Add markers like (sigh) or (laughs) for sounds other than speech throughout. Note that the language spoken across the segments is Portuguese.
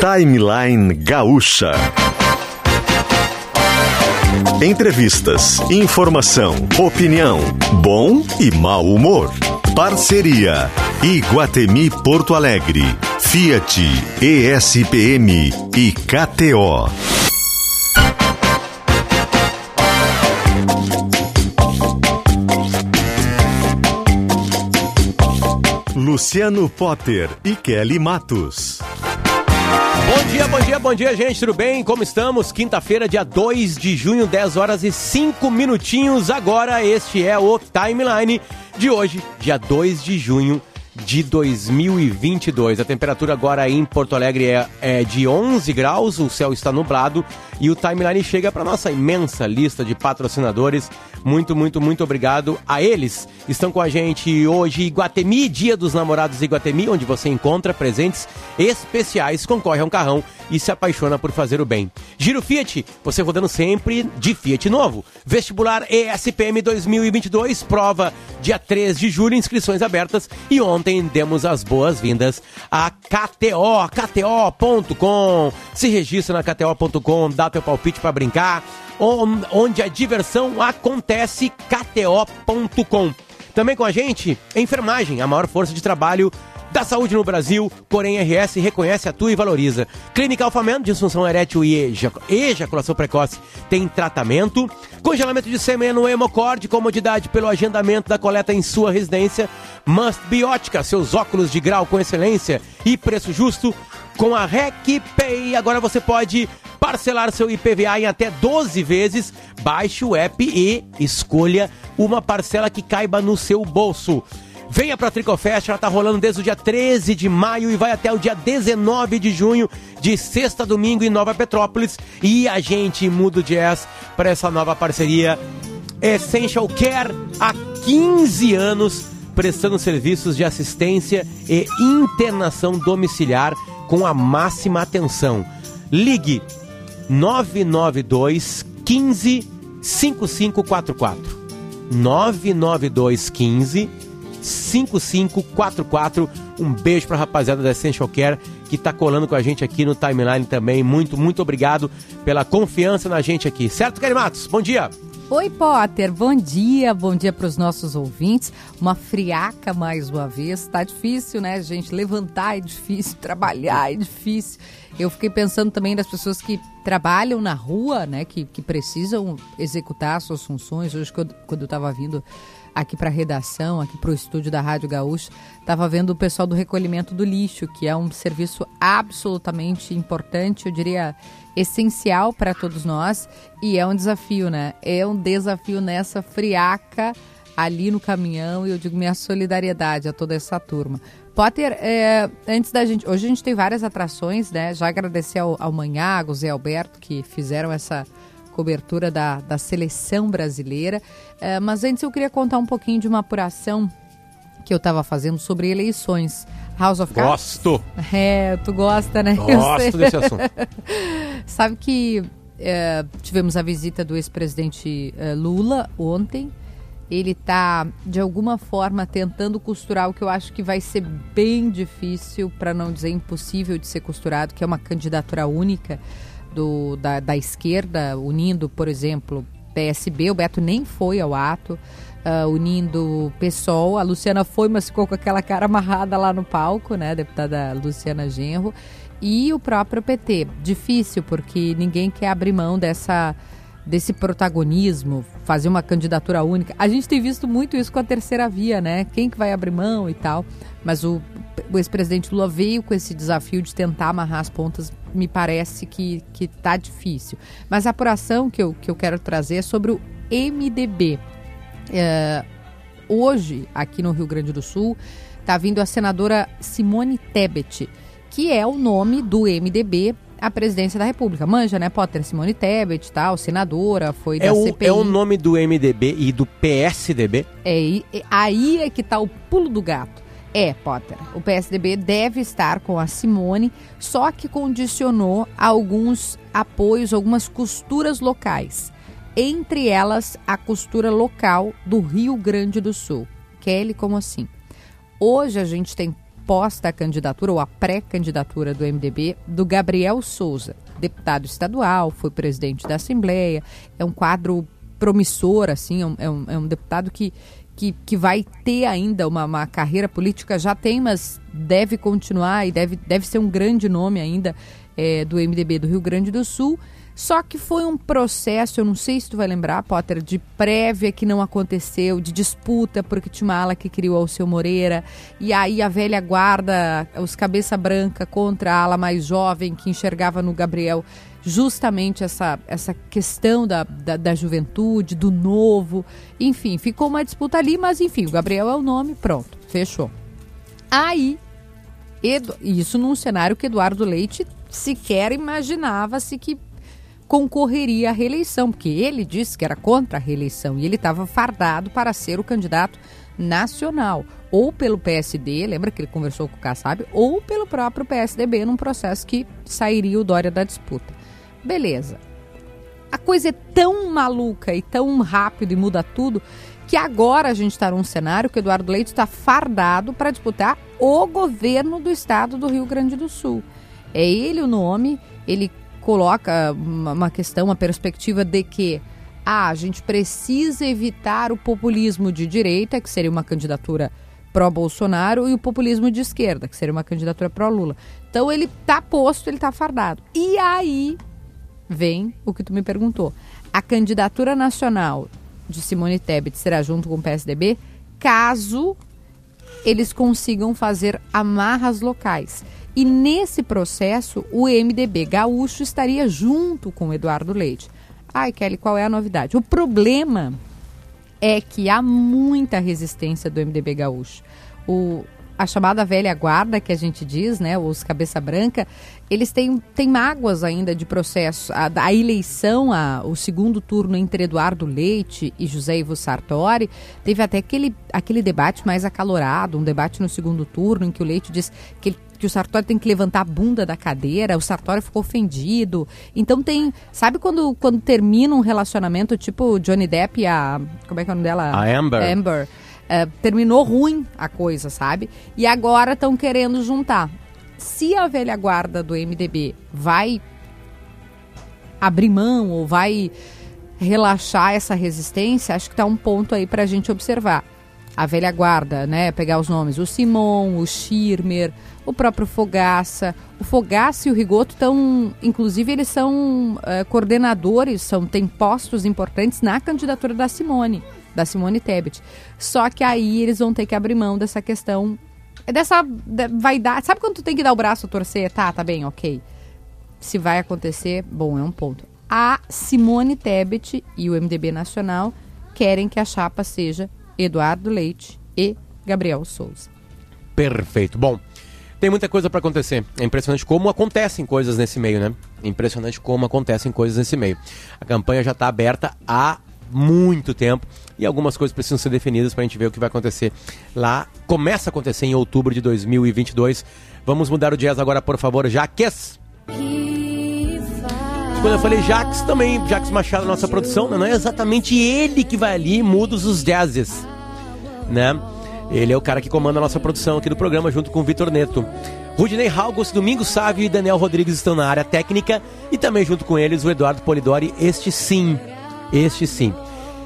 Timeline Gaúcha. Entrevistas, informação, opinião, bom e mau humor. Parceria Iguatemi Porto Alegre, Fiat, ESPM e KTO. Luciano Potter e Kelly Matos. Bom dia, bom dia, bom dia, gente. Tudo bem? Como estamos? Quinta-feira, dia 2 de junho, 10 horas e 5 minutinhos. Agora, este é o timeline de hoje, dia 2 de junho de 2022. A temperatura agora em Porto Alegre é, é de 11 graus, o céu está nublado e o timeline chega para nossa imensa lista de patrocinadores. Muito, muito, muito obrigado a eles. Estão com a gente hoje Iguatemi, Dia dos Namorados Iguatemi, onde você encontra presentes especiais, concorre a um carrão e se apaixona por fazer o bem. Giro Fiat, você rodando sempre de Fiat novo. Vestibular ESPM 2022, prova dia 3 de julho, inscrições abertas e ontem demos as boas-vindas a KTO, KTO.com. Se registra na KTO.com, dá teu palpite para brincar, onde a diversão acontece, KTO.com. Também com a gente, enfermagem, a maior força de trabalho da saúde no Brasil, Corém RS reconhece, atua e valoriza. Clínica Alfamento, disfunção erétil e ejaculação precoce tem tratamento. Congelamento de sêmen no Hemocord, comodidade pelo agendamento da coleta em sua residência. Must Biótica, seus óculos de grau com excelência e preço justo. Com a RecPay, agora você pode parcelar seu IPVA em até 12 vezes. Baixe o app e escolha uma parcela que caiba no seu bolso. Venha para a Tricofest, ela tá rolando desde o dia 13 de maio e vai até o dia 19 de junho, de sexta a domingo em Nova Petrópolis. E a gente muda o jazz para essa nova parceria Essential Care há 15 anos, prestando serviços de assistência e internação domiciliar com a máxima atenção. Ligue 992 15 5544. 992 15 5544. Um beijo pra rapaziada da Essential Care que tá colando com a gente aqui no timeline também. Muito, muito obrigado pela confiança na gente aqui. Certo, Kelly Matos? Bom dia. Oi, Potter, bom dia, bom dia para os nossos ouvintes. Uma friaca mais uma vez. Tá difícil, né, gente? Levantar é difícil, (laughs) trabalhar é difícil. Eu fiquei pensando também das pessoas que trabalham na rua, né, que, que precisam executar suas funções. Hoje, quando eu estava vindo aqui para a redação, aqui para o estúdio da Rádio Gaúcho, estava vendo o pessoal do recolhimento do lixo, que é um serviço absolutamente importante, eu diria essencial para todos nós, e é um desafio, né? É um desafio nessa friaca ali no caminhão, e eu digo minha solidariedade a toda essa turma. Potter, é, antes da gente. Hoje a gente tem várias atrações, né? Já agradecer ao, ao Manhago, Zé Alberto, que fizeram essa cobertura da, da seleção brasileira. É, mas antes eu queria contar um pouquinho de uma apuração que eu estava fazendo sobre eleições. House of Cards. Gosto! É, tu gosta, né? (laughs) Gosto desse assunto. (laughs) Sabe que é, tivemos a visita do ex-presidente é, Lula ontem. Ele está, de alguma forma, tentando costurar o que eu acho que vai ser bem difícil, para não dizer impossível de ser costurado, que é uma candidatura única do, da, da esquerda, unindo, por exemplo, PSB, o Beto nem foi ao ato, uh, unindo PSOL, a Luciana foi, mas ficou com aquela cara amarrada lá no palco, né, deputada Luciana Genro, e o próprio PT. Difícil, porque ninguém quer abrir mão dessa desse protagonismo, fazer uma candidatura única. A gente tem visto muito isso com a terceira via, né? Quem que vai abrir mão e tal. Mas o, o ex-presidente Lula veio com esse desafio de tentar amarrar as pontas. Me parece que, que tá difícil. Mas a apuração que eu, que eu quero trazer é sobre o MDB. É, hoje, aqui no Rio Grande do Sul, está vindo a senadora Simone Tebet, que é o nome do MDB a presidência da República. Manja, né, Potter? Simone Tebet, tal, senadora, foi é da o, CPI. É o nome do MDB e do PSDB? É, aí é que tá o pulo do gato. É, Potter. O PSDB deve estar com a Simone, só que condicionou alguns apoios, algumas costuras locais. Entre elas, a costura local do Rio Grande do Sul. Kelly, como assim? Hoje a gente tem proposta à candidatura, ou a pré-candidatura do MDB, do Gabriel Souza, deputado estadual, foi presidente da Assembleia, é um quadro promissor, assim, é um, é um, é um deputado que, que, que vai ter ainda uma, uma, carreira política, já tem, mas deve continuar e deve, deve ser um grande nome ainda é, do MDB do Rio Grande do Sul. Só que foi um processo, eu não sei se tu vai lembrar, Potter, de prévia que não aconteceu, de disputa, porque tinha uma ala que criou seu Moreira, e aí a velha guarda, os cabeça branca contra a ala mais jovem que enxergava no Gabriel justamente essa, essa questão da, da, da juventude, do novo, enfim, ficou uma disputa ali, mas enfim, o Gabriel é o nome, pronto, fechou. Aí, Edu, isso num cenário que Eduardo Leite sequer imaginava-se que concorreria à reeleição, porque ele disse que era contra a reeleição e ele estava fardado para ser o candidato nacional, ou pelo PSD, lembra que ele conversou com o Kassab, ou pelo próprio PSDB num processo que sairia o Dória da disputa. Beleza. A coisa é tão maluca e tão rápido e muda tudo que agora a gente está num cenário que Eduardo Leite está fardado para disputar o governo do estado do Rio Grande do Sul. É ele o nome, ele coloca uma questão, uma perspectiva de que ah, a gente precisa evitar o populismo de direita, que seria uma candidatura pró-Bolsonaro, e o populismo de esquerda, que seria uma candidatura pró-Lula. Então ele está posto, ele está fardado. E aí vem o que tu me perguntou. A candidatura nacional de Simone Tebet será junto com o PSDB, caso eles consigam fazer amarras locais. E nesse processo, o MDB gaúcho estaria junto com Eduardo Leite. Ai, Kelly, qual é a novidade? O problema é que há muita resistência do MDB gaúcho. O, a chamada velha guarda, que a gente diz, né, os cabeça branca, eles têm, têm mágoas ainda de processo. A, a eleição, a, o segundo turno entre Eduardo Leite e José Ivo Sartori, teve até aquele, aquele debate mais acalorado, um debate no segundo turno, em que o Leite diz que ele que o Sartori tem que levantar a bunda da cadeira, o Sartori ficou ofendido. Então tem. Sabe quando, quando termina um relacionamento, tipo Johnny Depp e a. Como é que é o nome dela? A Amber. Amber. É, terminou ruim a coisa, sabe? E agora estão querendo juntar. Se a velha guarda do MDB vai abrir mão ou vai relaxar essa resistência, acho que está um ponto aí para a gente observar. A velha guarda, né? Pegar os nomes, o Simon, o Schirmer, o próprio Fogaça. O Fogaça e o Rigoto estão, inclusive, eles são uh, coordenadores, são, têm postos importantes na candidatura da Simone, da Simone Tebet. Só que aí eles vão ter que abrir mão dessa questão, dessa vaidade. Sabe quando tu tem que dar o braço torcer? Tá, tá bem, ok. Se vai acontecer, bom, é um ponto. A Simone Tebet e o MDB Nacional querem que a chapa seja Eduardo Leite e Gabriel Souza. Perfeito. Bom, tem muita coisa para acontecer. É impressionante como acontecem coisas nesse meio, né? É impressionante como acontecem coisas nesse meio. A campanha já está aberta há muito tempo e algumas coisas precisam ser definidas para a gente ver o que vai acontecer lá. Começa a acontecer em outubro de 2022. Vamos mudar o jazz agora, por favor, Jaques. Quando eu falei Jaques, também, Jaques Machado, nossa produção, né? não é exatamente ele que vai ali e muda os jazzes, né? Ele é o cara que comanda a nossa produção aqui do programa, junto com o Vitor Neto. Rudinei Halgos, Domingos Sávio e Daniel Rodrigues estão na área técnica e também junto com eles o Eduardo Polidori, este sim, este sim.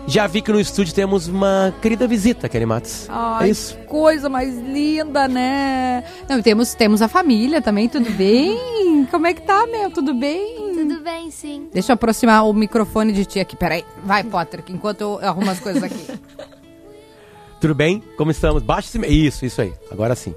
Já vi que no estúdio temos uma querida visita, Kelly Matos. Ai, é isso? coisa mais linda, né? Não, temos, temos a família também, tudo (laughs) bem? Como é que tá, Mel? Tudo bem? Tudo bem, sim. Deixa eu aproximar o microfone de ti aqui, peraí. Vai, Potter, enquanto eu arrumo as coisas aqui. (laughs) Tudo bem? Como estamos? Baixa esse... Isso, isso aí. Agora sim.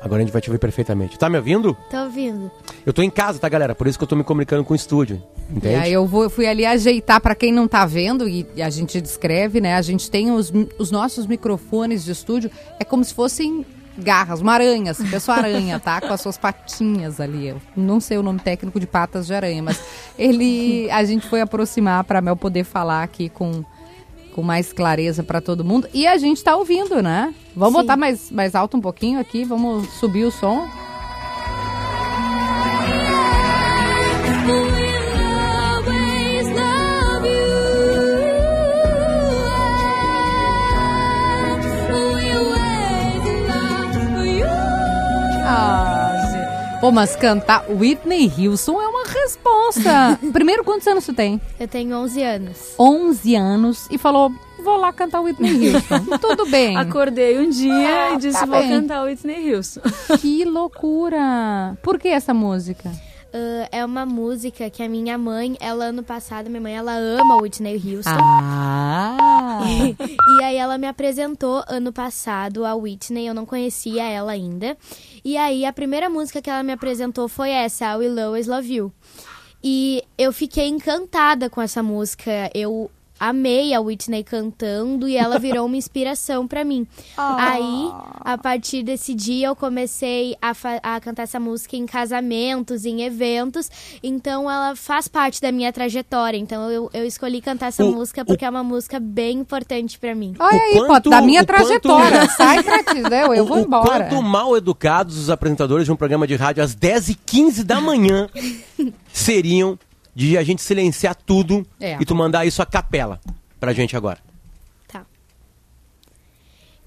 Agora a gente vai te ouvir perfeitamente. Tá me ouvindo? Tô ouvindo. Eu tô em casa, tá, galera? Por isso que eu tô me comunicando com o estúdio. Entende? E aí eu vou, fui ali ajeitar para quem não tá vendo e, a gente descreve, né? A gente tem os, os nossos microfones de estúdio, é como se fossem garras, uma aranha, assim, pessoa aranha, tá? Com as suas patinhas ali. Eu não sei o nome técnico de patas de aranha, mas ele a gente foi aproximar para Mel poder falar aqui com com mais clareza para todo mundo. E a gente está ouvindo, né? Vamos Sim. botar mais, mais alto um pouquinho aqui, vamos subir o som. Pô, mas cantar Whitney Houston é uma resposta. (laughs) Primeiro, quantos anos você tem? Eu tenho 11 anos. 11 anos e falou, vou lá cantar Whitney Houston. (laughs) Tudo bem. Acordei um dia Ah, e disse, tá vou bem. cantar Whitney Houston. Que loucura. Por que essa música? Ah, é uma música que a minha mãe, ela ano passado, minha mãe, ela ama Whitney Houston. Ah. (laughs) E aí ela me apresentou ano passado a Whitney, eu não conhecia ela ainda. E aí a primeira música que ela me apresentou foi essa, I Will Always Love You. E eu fiquei encantada com essa música. Eu amei a Whitney cantando e ela virou uma inspiração pra mim. Aí, a partir desse dia, eu comecei a, a cantar essa música em casamentos, em eventos. Então, ela faz parte da minha trajetória. Então, eu, eu escolhi cantar essa O- música porque é uma música bem importante pra mim. Olha O aí, quanto- pô, da minha o quanto- trajetória. (laughs) Sai pra ti, né? eu vou o embora. quanto mal educados os apresentadores de um programa de rádio às 10h15 da manhã (laughs) seriam de a gente silenciar tudo É. e tu mandar isso a capela pra gente agora. Tá.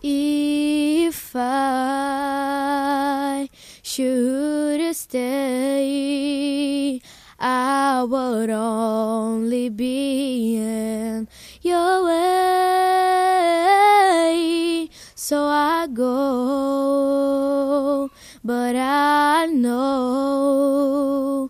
If I should stay, I would only be in your way. So I go, but I know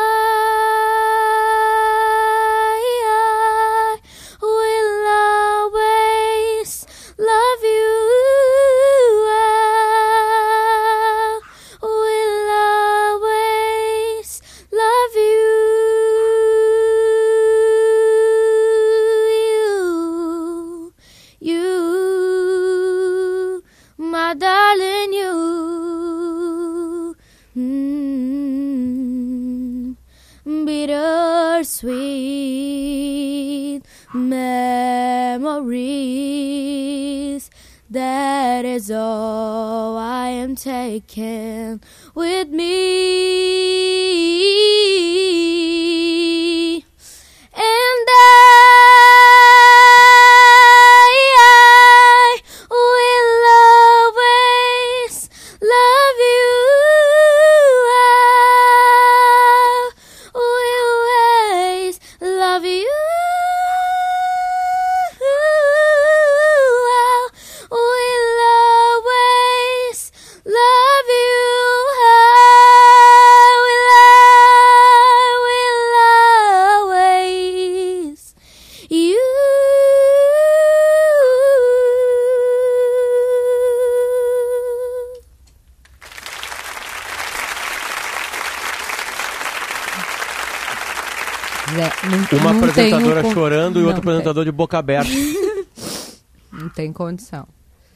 apresentadora tenho chorando e Não outro apresentador de boca aberta. (laughs) Não tem condição.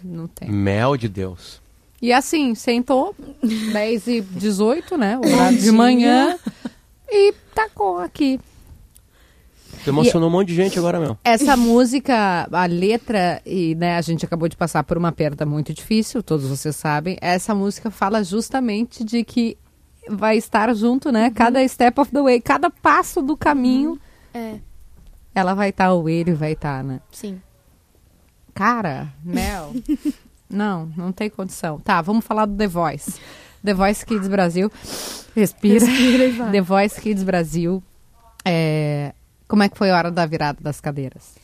Não tem. Mel de Deus. E assim, sentou 10 e 18, né? Horário de manhã. E tacou aqui. Tu emocionou um monte de gente agora, Mel. Essa música, a letra, e né, a gente acabou de passar por uma perda muito difícil, todos vocês sabem. Essa música fala justamente de que vai estar junto, né? Cada step of the way, cada passo do caminho, É, ela vai estar, ou ele vai estar, né? sim. Cara, Mel. (laughs) não, não tem condição. Tá, vamos falar do The Voice. The Voice Kids Brasil. Respira. The Voice Kids Brasil. É, Como é que foi a hora da virada das cadeiras?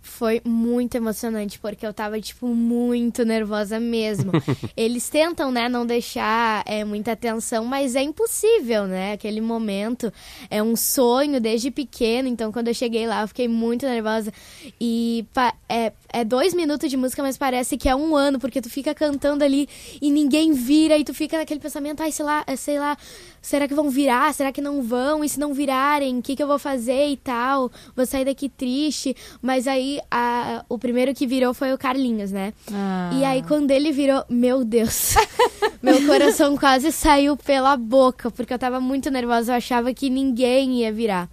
Foi muito emocionante, porque eu tava, tipo, muito nervosa mesmo. (laughs) Eles tentam, né, não deixar é, muita atenção, mas é impossível, né? Aquele momento é um sonho desde pequeno, então quando eu cheguei lá eu fiquei muito nervosa. E é, é dois minutos de música, mas parece que é um ano, porque tu fica cantando ali e ninguém vira, e tu fica naquele pensamento, ai, sei lá, é, sei lá, será que vão virar? Será que não vão? E se não virarem, o que, que eu vou fazer e tal? Vou sair daqui triste. Mas aí a- o primeiro que virou foi o Carlinhos, né? Ah. E aí quando ele virou, meu Deus, (laughs) meu coração quase saiu pela boca, porque eu tava muito nervosa, eu achava que ninguém ia virar.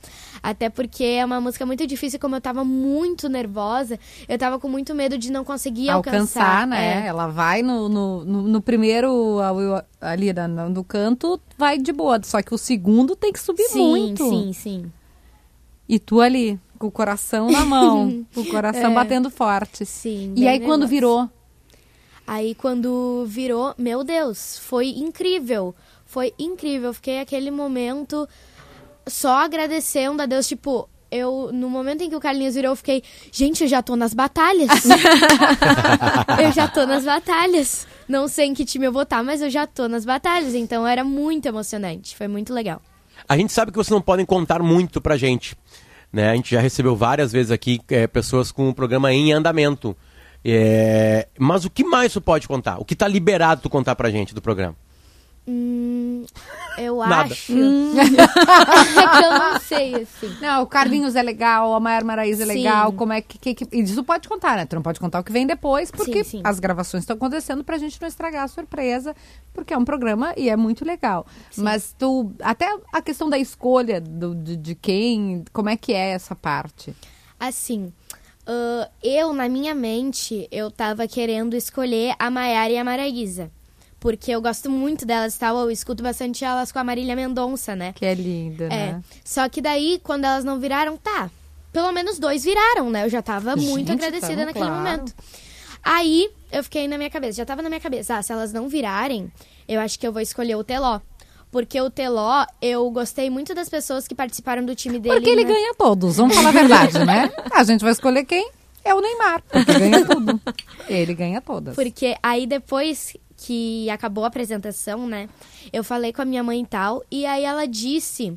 Até porque é uma música muito difícil, como eu tava muito nervosa, eu tava com muito medo de não conseguir alcançar. alcançar, né? É. Ela vai no, no, no, no primeiro ali no, canto, vai de boa. Só que o segundo tem que subir Sim, muito. sim, sim. E tu ali, com o coração na mão, (laughs) o coração batendo forte. Sim. E aí quando virou? Aí quando virou, meu Deus, foi incrível. Foi incrível. Fiquei aquele momento só agradecendo a Deus, tipo, eu no momento em que o Carlinhos virou, eu fiquei, gente, eu já tô nas batalhas. (laughs) eu já tô nas batalhas. Não sei em que time eu vou estar, mas eu já tô nas batalhas, então era muito emocionante, foi muito legal. A gente sabe que vocês não podem contar muito pra gente. Né? A gente já recebeu várias vezes aqui é, pessoas com o programa em andamento. É, Mas o que mais tu pode contar? O que tá liberado tu contar pra gente do programa? Hum, eu Nada. acho. é (laughs) que eu não sei, assim. Não, o Carlinhos é legal, a Maior Maraíza é Sim. legal, como é que, que, que... E isso pode contar, né? Tu não pode contar o que vem depois, porque Sim, sim. as gravações estão acontecendo pra gente não estragar a surpresa, porque é um programa e é muito legal. Mas tu... Até a questão da escolha do, de, de quem, como é que é essa parte? Assim, ah, eu, na minha mente, eu tava querendo escolher a Maiara e a Maraísa. Porque eu gosto muito delas e tal, eu escuto bastante elas com a Marília Mendonça, né? Que é linda, É. né? Só que daí, quando elas não viraram, tá. Pelo menos dois viraram, né? Eu já tava muito Gente, agradecida tamo, naquele claro. momento. Aí, eu fiquei na minha cabeça, já tava na minha cabeça, ah, se elas não virarem, eu acho que eu vou escolher o Teló. Porque o Teló, eu gostei muito das pessoas que participaram do time dele. Porque ele né? ganha todos, vamos falar a verdade, né? A gente vai escolher quem? É o Neymar, porque ganha tudo. Ele ganha todas. Porque aí depois que acabou a apresentação, né? Eu falei com a minha mãe e tal, e aí ela disse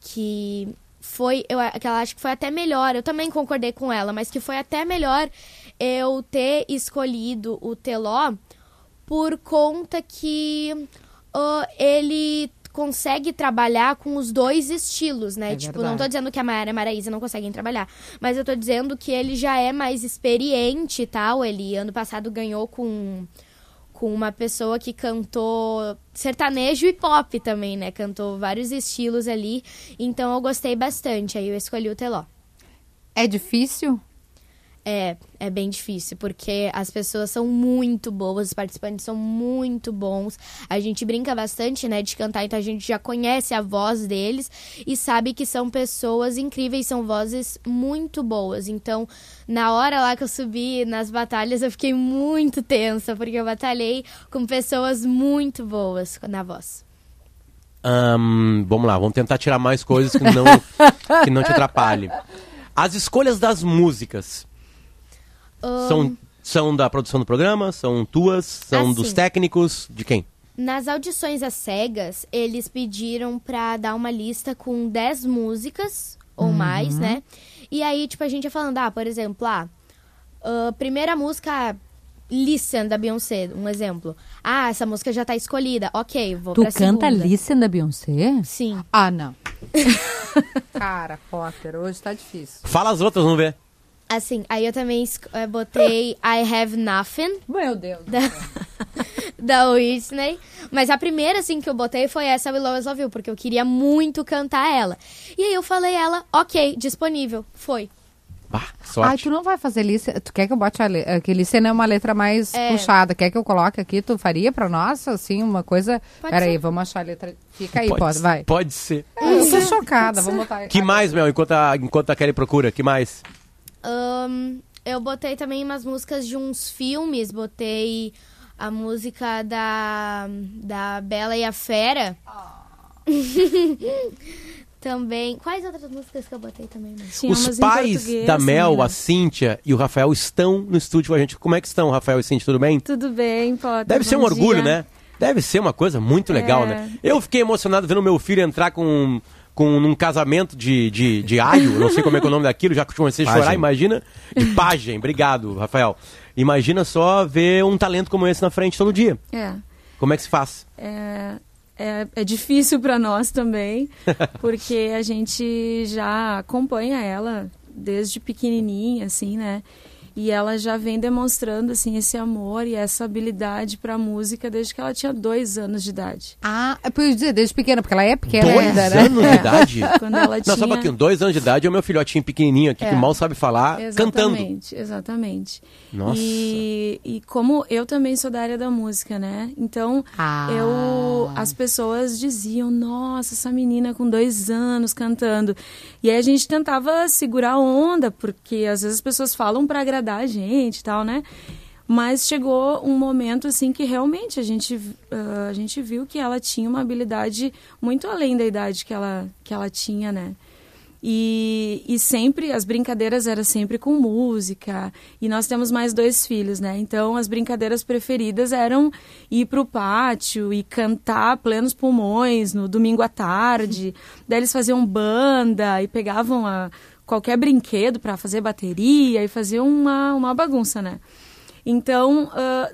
que foi, eu, que ela acha que foi até melhor, eu também concordei com ela, mas que foi até melhor eu ter escolhido o Teló por conta que ah, ele consegue trabalhar com os dois estilos, né? É tipo, verdade. não tô dizendo que a Mayara e a Maraísa não conseguem trabalhar, mas eu tô dizendo que ele já é mais experiente e tal. Ele ano passado ganhou com com uma pessoa que cantou sertanejo e pop também, né? Cantou vários estilos ali. Então eu gostei bastante. Aí eu escolhi o Teló. É difícil? É, é bem difícil, porque as pessoas são muito boas, os participantes são muito bons. A gente brinca bastante, né, de cantar, então a gente já conhece a voz deles e sabe que são pessoas incríveis, são vozes muito boas. Então, na hora lá que eu subi nas batalhas, eu fiquei muito tensa, porque eu batalhei com pessoas muito boas na voz. Vamos lá, vamos tentar tirar mais coisas que não, (laughs) que não te atrapalhe. As escolhas das músicas São, são da produção do programa? São tuas? São Assim. dos técnicos? De quem? Nas audições às cegas, eles pediram pra dar uma lista com 10 músicas ou mais, né? E aí, tipo, a gente ia falando, ah, por exemplo, ah, ah, primeira música, Listen, da Beyoncé, um exemplo. Ah, essa música já tá escolhida. Ok, vou Tu pra canta segunda. Listen da Beyoncé? Sim. Ah, não. (laughs) Cara, Potter, hoje tá difícil. Fala as outras, vamos ver. Assim, aí eu também eh, botei I Have Nothing, Meu Deus. da, (laughs) da Whitney. Mas a primeira, assim, que eu botei foi essa Will Always Love You, porque eu queria muito cantar ela. E aí eu falei ela, ok, disponível. Foi. Bah, Ai, sorte. tu não vai fazer lista. Tu quer que eu bote a letra? Que lista é uma letra mais É. puxada. Quer que eu coloque aqui? Tu faria pra nós, assim, uma coisa. Pode Peraí, vamos achar a letra. Fica aí, pode, pode, vai. pode ser. Eu tô chocada, vamos botar. Que mais, Mel, enquanto a, enquanto a Kelly procura? Que mais? Ahn, eu botei também umas músicas de uns filmes. Botei a música da, da Bela e a Fera. (laughs) também. Quais outras músicas que eu botei também? né? Tinha Os pais da Mel, também, a Cíntia e o Rafael estão no estúdio com a gente. Como é que estão, Rafael e Cíntia? Tudo bem? Tudo bem, Potter. Deve ser um bom orgulho, dia. né? Deve ser uma coisa muito legal, É. né? Eu fiquei emocionado vendo meu filho entrar com, com num casamento de, de, de aio, não sei como é que é o nome daquilo, já comecei a chorar, imagina. De pajem, obrigado, Rafael. Imagina só ver um talento como esse na frente todo dia. É. Como é que se faz? É, é, é difícil para nós também, (laughs) porque a gente já acompanha ela desde pequenininha, assim, né? E ela já vem demonstrando assim esse amor e essa habilidade para música desde que ela tinha dois anos de idade. Ah, eu podia dizer, desde pequena, porque ela é pequena Dois ainda, né? anos de idade? (laughs) Quando ela Não, tinha só um pouquinho. Dois anos de idade é o meu filhotinho pequenininho aqui É. que mal sabe falar, cantando. Exatamente, exatamente. Nossa. E, e como eu também sou da área da música, né? Então, Ah. eu as pessoas diziam, nossa, essa menina com dois anos cantando. E aí a gente tentava segurar a onda, porque às vezes as pessoas falam para agradar a gente e tal, né? Mas chegou um momento assim que realmente a gente, ah, a gente viu que ela tinha uma habilidade muito além da idade que ela, que ela tinha, né? E, e sempre, as brincadeiras eram sempre com música. E nós temos mais dois filhos, né? Então, as brincadeiras preferidas eram ir pro pátio e cantar plenos pulmões no domingo à tarde. Daí eles faziam banda e pegavam a, qualquer brinquedo para fazer bateria e faziam uma, uma bagunça, né? Então, ah,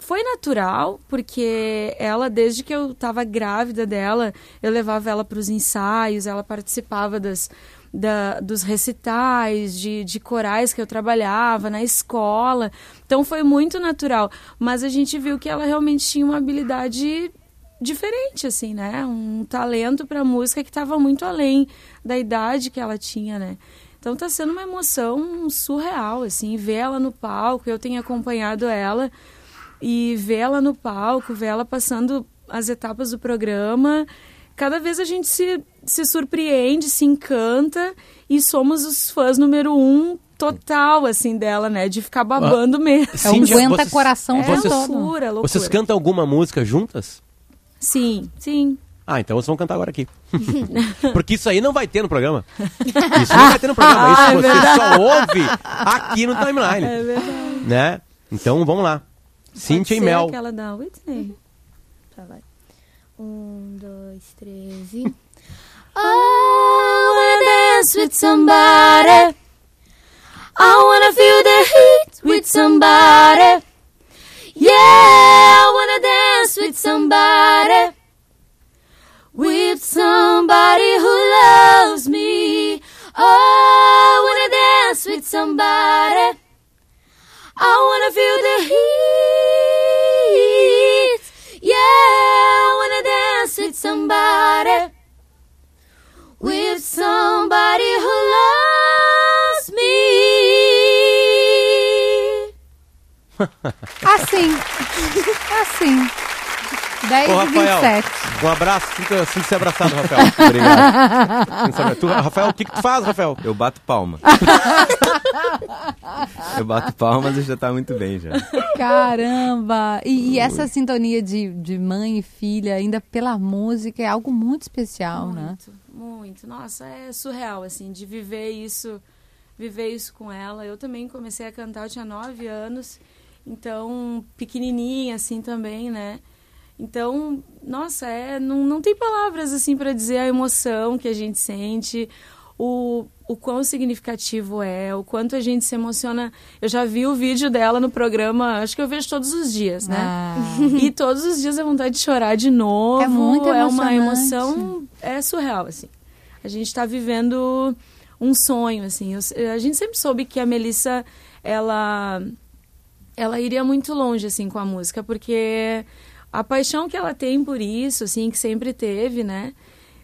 foi natural, porque ela, desde que eu estava grávida dela, eu levava ela para os ensaios, ela participava das, da- dos recitais, de, de corais que eu trabalhava na escola. Então foi muito natural. Mas a gente viu que ela realmente tinha uma habilidade diferente, assim, né? Um talento para música que estava muito além da idade que ela tinha, né? Então tá sendo uma emoção surreal, assim, ver ela no palco. Eu tenho acompanhado ela e ver ela no palco, ver ela passando as etapas do programa. Cada vez a gente se, se surpreende, se encanta e somos os fãs número um total, assim, dela, né? De ficar babando mesmo. É um aguenta vocês- coração É todo. loucura, loucura. Vocês cantam alguma música juntas? Sim, sim. Ah, então vocês vão cantar agora aqui. (laughs) Porque isso aí não vai ter no programa. Isso não vai ter no programa. Isso Ah, é você só ouve aqui no timeline. É verdade. Né? Então vamos lá. Cíntia e Mel. aquela da Whitney. Tá, vai. Um, dois, três e. (laughs) Oh, I wanna dance with somebody. I wanna feel the heat with somebody. Yeah, with somebody. With somebody who loves me. Oh, I wanna dance with somebody. I wanna feel the heat. Yeah, I wanna dance with somebody. With somebody who loves me. (laughs) Assim. (laughs) Assim. 10 Ô, e Rafael, 27. um abraço. Sinta- Sinta-se abraçado, Rafael. Obrigado. Tu, Rafael, o que, que tu faz, Rafael? Eu bato palma. (laughs) eu bato palma, mas já tá muito bem já. Caramba! E, e essa sintonia de, de mãe e filha, ainda pela música, é algo muito especial, né? Muito, muito. Nossa, é surreal, assim, de viver isso, viver isso com ela. Eu também comecei a cantar, eu tinha nove anos, então, pequenininha, assim, também, né? Então, nossa, é, não, não tem palavras, assim, para dizer a emoção que a gente sente, o, o quão significativo é, o quanto a gente se emociona. Eu já vi o vídeo dela no programa, acho que eu vejo todos os dias, né? Ah. (laughs) E todos os dias é vontade de chorar de novo. É muito É uma emocionante. emoção, é surreal, assim. A gente está vivendo um sonho, assim. Eu- a gente sempre soube que a Melissa, ela, ela iria muito longe, assim, com a música, porque a paixão que ela tem por isso, assim, que sempre teve, né?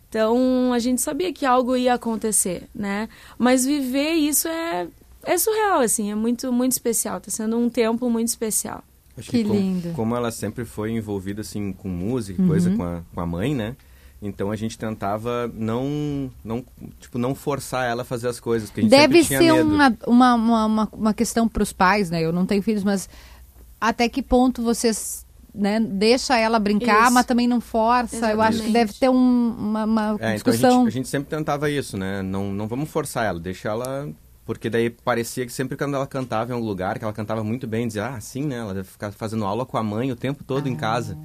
Então, a gente sabia que algo ia acontecer, né? Mas viver isso é, é surreal, assim, é muito, muito especial. Tá sendo um tempo muito especial. Acho Que como, lindo. Como ela sempre foi envolvida assim com música, coisa com a, com a mãe, né? Então a gente tentava não, não, tipo, não forçar ela a fazer as coisas, porque a gente Deve ser uma, uma, uma, uma questão para os pais, né? Eu não tenho filhos, mas até que ponto vocês né, deixa ela brincar, Isso. mas também não força? Eu acho que Exatamente. deve ter um- uma, uma É, então a discussão. gente, a gente sempre tentava isso, né? Não, não vamos forçar ela, deixa ela. Porque daí parecia que sempre quando ela cantava em algum lugar, que ela cantava muito bem, dizia, ah, sim, né? Ela deve ficar fazendo aula com a mãe o tempo todo em casa.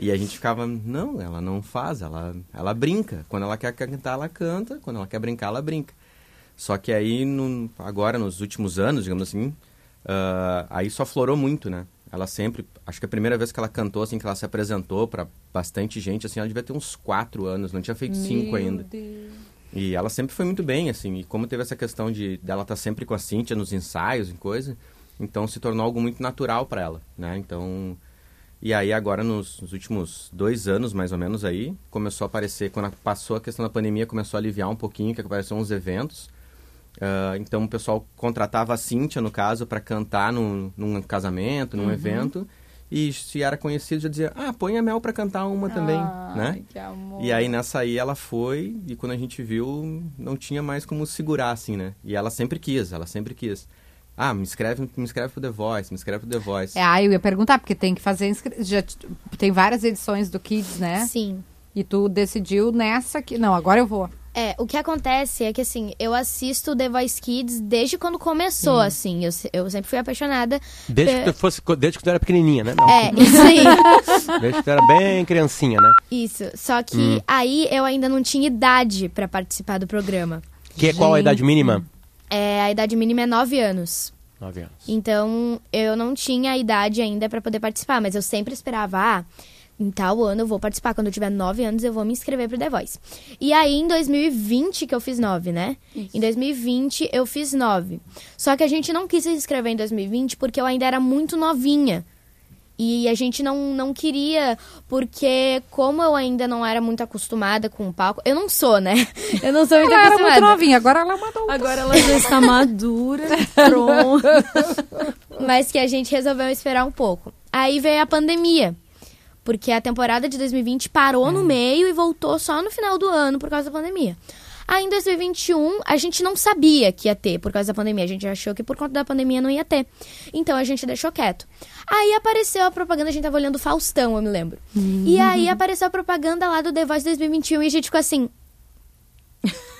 E a gente ficava, não, ela não faz, ela, ela brinca. Quando ela quer cantar, ela canta. Quando ela quer brincar, ela brinca. Só que aí, no- agora, nos últimos anos, digamos assim, ah, aí só florou muito, né? Ela sempre, acho que a primeira vez que ela cantou, assim, que ela se apresentou para bastante gente, assim, ela devia ter uns quatro anos, não tinha feito cinco Meu ainda. Deus. E ela sempre foi muito bem, assim, e como teve essa questão de dela estar sempre com a Cíntia nos ensaios e coisa, então se tornou algo muito natural para ela, né? Então, e aí agora nos, nos, últimos dois anos, mais ou menos aí, começou a aparecer, quando passou a questão da pandemia, começou a aliviar um pouquinho, que apareceram uns eventos, Uh, então o pessoal contratava a Cíntia, no caso, para cantar num, num, casamento, num uhum. evento. E se era conhecido, já dizia, ah, põe a Mel para cantar uma também, Ai, né? Que amor. E aí nessa aí ela foi, e quando a gente viu, não tinha mais como segurar, assim, né? E ela sempre quis, ela sempre quis. Ah, me escreve, me escreve pro The Voice, me escreve pro The Voice. É, ah, eu ia perguntar, porque tem que fazer já Tem várias edições do Kids, né? Sim. E tu decidiu nessa que. Não, agora eu vou. É, o que acontece é que, assim, eu assisto The Voice Kids desde quando começou, hum. assim. Eu, eu sempre fui apaixonada. Desde, pe... que, tu fosse, desde que tu era pequenininha, né? Não. É, isso aí. (laughs) desde que tu era bem criancinha, né? Isso. Só que hum. aí eu ainda não tinha idade para participar do programa. Que é qual a idade mínima? É, a idade mínima é 9 anos. 9 anos. Então, eu não tinha a idade ainda para poder participar, mas eu sempre esperava, ah, em tal ano eu vou participar. Quando eu tiver 9 anos, eu vou me inscrever pro The Voice. E aí, em 2020, que eu fiz 9, né? Isso. Em 2020, eu fiz 9. Só que a gente não quis se inscrever em 2020 porque eu ainda era muito novinha. E a gente não, não queria, porque como eu ainda não era muito acostumada com o palco, eu não sou, né? (laughs) Eu não sou muito ela acostumada. era muito novinha, agora ela mandou. Agora ela já está madura, pronta. (laughs) Mas que a gente resolveu esperar um pouco. Aí veio a pandemia. Porque a temporada de 2020 parou no meio e voltou só no final do ano por causa da pandemia. Aí em 2021, a gente não sabia que ia ter por causa da pandemia. A gente achou que por conta da pandemia não ia ter. Então a gente deixou quieto. Aí apareceu a propaganda, a gente tava olhando Faustão, eu me lembro. Uhum. E aí apareceu a propaganda lá do The Voice 2021 e a gente ficou assim.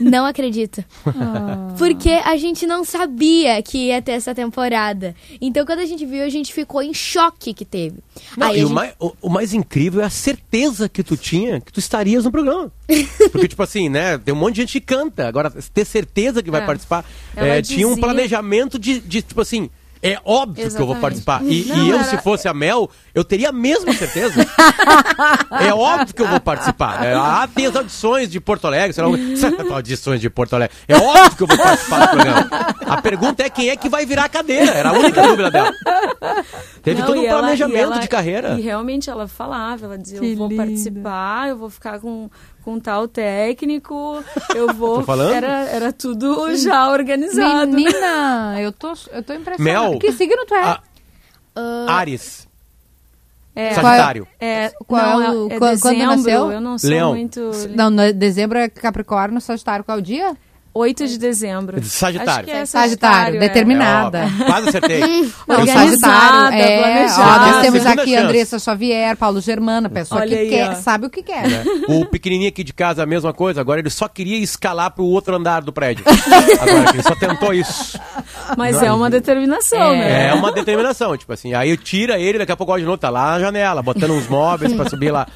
Não acredito. Ah. Porque a gente não sabia que ia ter essa temporada. Então, quando a gente viu, a gente ficou em choque que teve. Não, e gente... o, mais, o, o, mais, incrível é a certeza que tu tinha que tu estarias no programa. (laughs) Porque, tipo assim, né? Tem um monte de gente que canta. Agora, ter certeza que vai é. participar. É, tinha um planejamento de, de, tipo assim, é óbvio Exatamente. que eu vou participar. E, não, e eu, era... se fosse a Mel, eu teria a mesma certeza. (laughs) é óbvio que eu vou participar. É, ah, tem as audições de Porto Alegre. Será audições de Porto Alegre. É óbvio que eu vou participar do programa. A pergunta é quem é que vai virar a cadeira. Era a única dúvida dela. Teve não, todo um planejamento ela, de carreira. E realmente ela falava, ela dizia, que eu vou lindo. participar, eu vou ficar com com tal técnico, eu (laughs) vou. falando? Era, era tudo já organizado. Menina, eu tô, eu tô impressionada. Mel, que signo tu é? A... Uh... Ares. É, Sagitário. É, qual não, é o, é quando, dezembro, quando nasceu? Eu não sou Leão. muito. Não, no, dezembro é Capricórnio, Sagitário, qual é o dia? 8 de dezembro. Sagitário. Acho que é Sagitário, Sagitário é. determinada. É, ó, quase acertei. (laughs) Não, Sagitário, é, planejada. ó, nós Ah, temos segunda aqui chance. Andressa Xavier, Paulo Germana, pessoa Olha que aí, quer, ó. sabe o que quer. né? O pequenininho aqui de casa, a mesma coisa. Agora ele só queria escalar pro outro andar do prédio. (laughs) Agora ele só tentou isso. Mas é uma determinação, né? É uma determinação, tipo assim. Aí tira ele, daqui a pouco de novo, tá lá na janela, botando uns móveis pra subir lá.